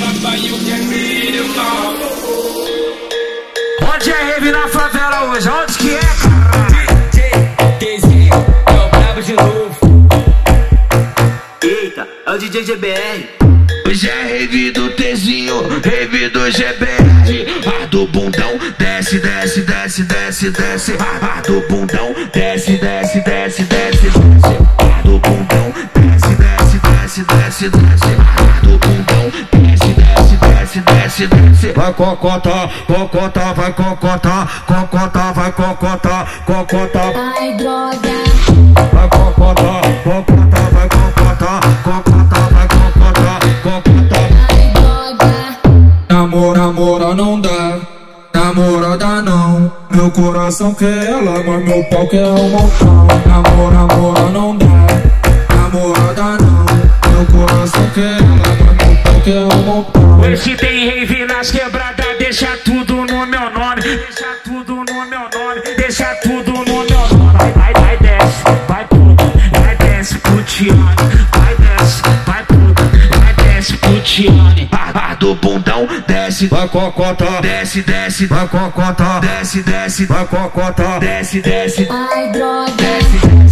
papai, you can be the mom. Onde é rave na favela hoje? Onde que é, cara? DJ, é de novo. Eita, é o DJ GBR. Hoje é rave do Tzinho, rave do GBR Ar do bundão, desce, desce, desce, desce, desce Ar do bundão, desce, desce, desce, desce, desce Ar do bundão, desce, desce, desce, desce, desce desce, desce. Vai cocota, cocota, vai cocota, cocota, vai cocota, cocota. Ai, droga. Vai cocota, cocota, vai cocota, cocota, vai cocota, cocota. Ai, droga. Namora, namora não dá, namorada não. Meu coração quer ela, mas meu pau quer um montão. Namora, namora não dá, namorada não. Meu coração quer ela, mas meu pau quer um montão. Hoje tem rave nas quebradas, deixa tudo no meu nome. Deixa tudo no meu nome, deixa tudo no meu nome. Vai, vai, vai, desce, vai tudo, vai desce pro Tiane. Vai desce, vai tudo, vai desce pro Tiane. Do bundão, desce, vai cocota, desce, desce, vai cocota, desce, desce, vai cocota, desce, desce, Ai, droga. desce, desce,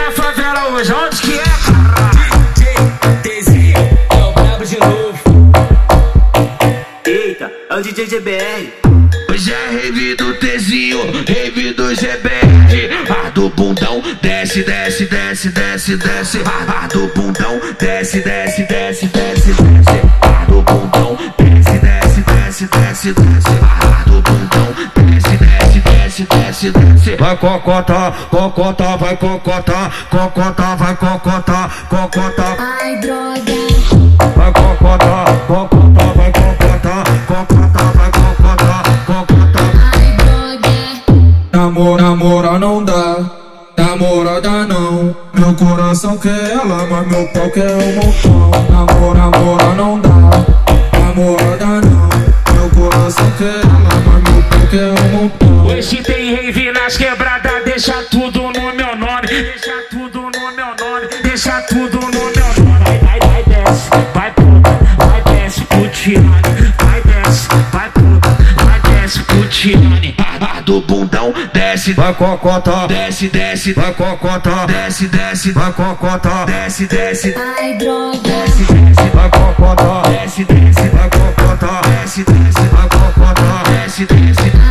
na favela hoje, onde que é, cara? É o brabo de novo. Eita, é o DJ GBR. Hoje é rave do Tzinho, rave do GBR. A do bundão, desce, desce, desce, desce, desce. A do bundão, desce, desce, desce, desce, desce. A do bundão, desce, desce, desce, desce, desce. Desce. Vai cocota, cocota, vai cocota, cocota, vai cocota, cocota. Ai, droga. Vai cocota, cocota, vai cocota, cocota, vai cocota, cocota. Ai, droga. Namora, namora não dá, namorada não. Meu coração quer ela, mas meu pau quer um montão. Namora, namora não dá, nas quebradas, deixa tudo no meu nome. Deixa tudo no meu nome, deixa tudo no meu nome. Vai, vai, vai, desce, vai puta, vai desce pro Vai, desce, vai puta, vai desce pro do bundão, desce, vai cocota. Desce, desce, vai cocota. Desce, desce, vai cocota. Desce, desce. Ai, droga. Desce, desce, vai cocota. Desce, desce, vai cocota. Desce, desce, vai cocota. Desce, desce.